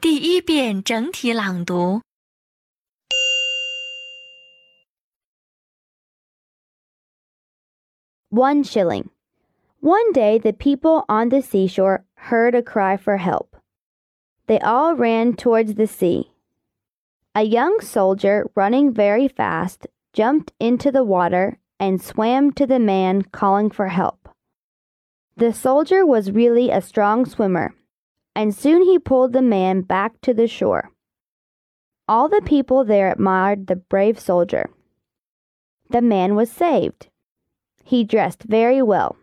第一遍整体朗读。 One shilling. One day the people on the seashore heard a cry for help. They all ran towards the sea. A young soldier, running very fast, jumped into the water and swam to the man calling for help. The soldier was really a strong swimmer, and soon he pulled the man back to the shore. All the people there admired the brave soldier. The man was saved. He dressed very well.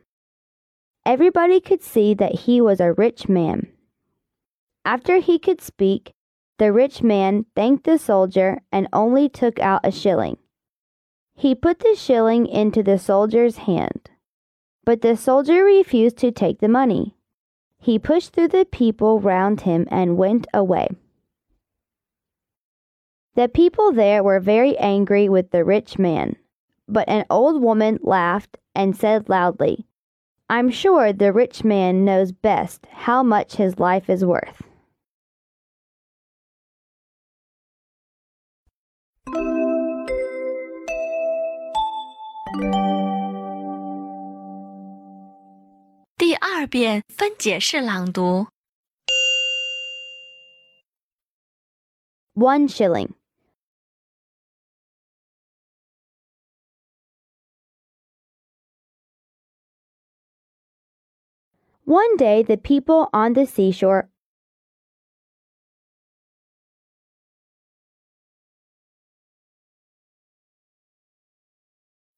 Everybody could see that he was a rich man. After he could speak, the rich man thanked the soldier and only took out a shilling. He put the shilling into the soldier's hand, but the soldier refused to take the money. He pushed through the people round him and went away. The people there were very angry with the rich man, but an old woman laughed and said loudly, I'm sure the rich man knows best how much his life is worth. 二遍分解式朗读。 One shilling. One day the people on the seashore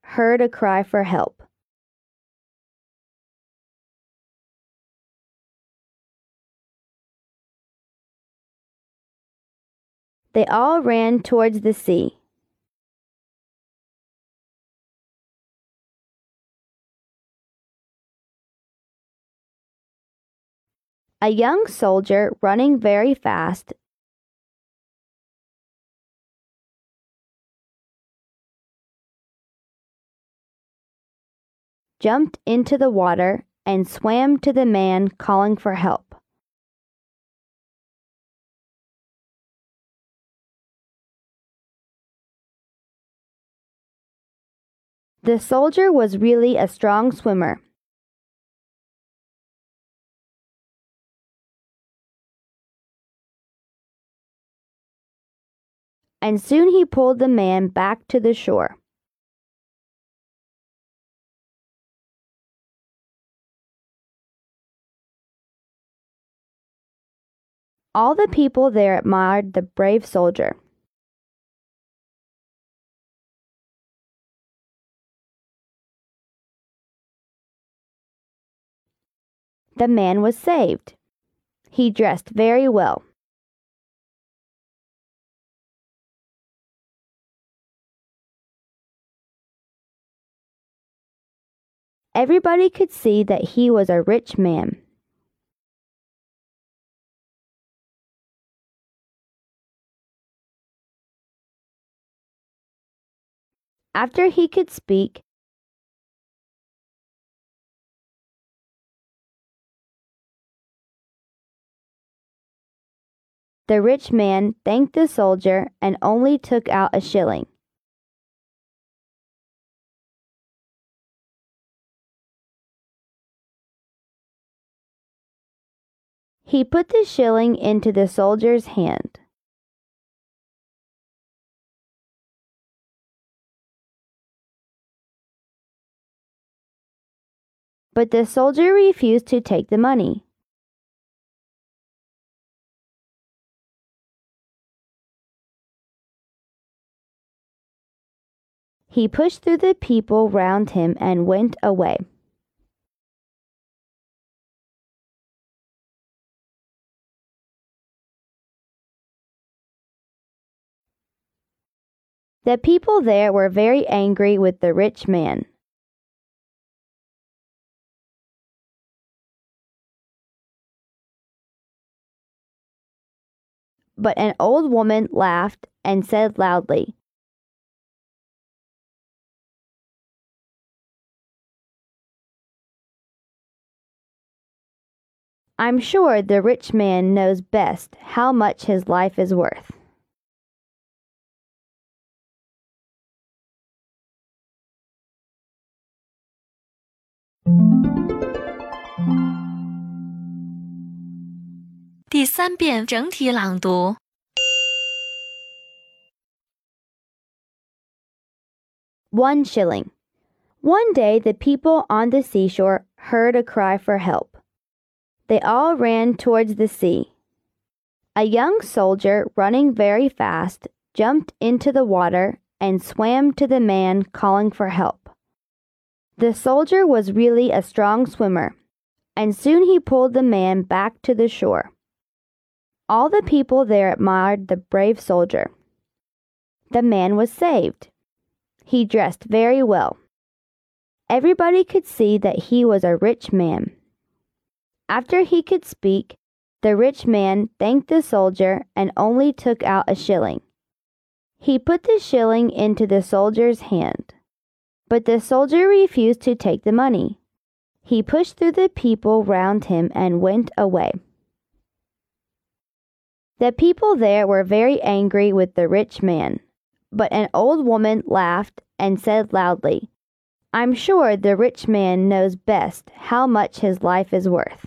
heard a cry for help. They all ran towards the sea. A young soldier, running very fast, jumped into the water and swam to the man calling for help. The soldier was really a strong swimmer. And soon he pulled the man back to the shore. All the people there admired the brave soldier. The man was saved. He dressed very well. Everybody could see that he was a rich man. After he could speak, the rich man thanked the soldier and only took out a shilling. He put the shilling into the soldier's hand. But the soldier refused to take the money. He pushed through the people round him and went away. The people there were very angry with the rich man. But an old woman laughed and said loudly, I'm sure the rich man knows best how much his life is worth. One shilling. One day the people on the seashore heard a cry for help. They all ran towards the sea. A young soldier, running very fast, jumped into the water and swam to the man calling for help. The soldier was really a strong swimmer, and soon he pulled the man back to the shore. All the people there admired the brave soldier. The man was saved. He dressed very well. Everybody could see that he was a rich man. After he could speak, the rich man thanked the soldier and only took out a shilling. He put the shilling into the soldier's hand, but the soldier refused to take the money. He pushed through the people round him and went away. The people there were very angry with the rich man, but an old woman laughed and said loudly, I'm sure the rich man knows best how much his life is worth.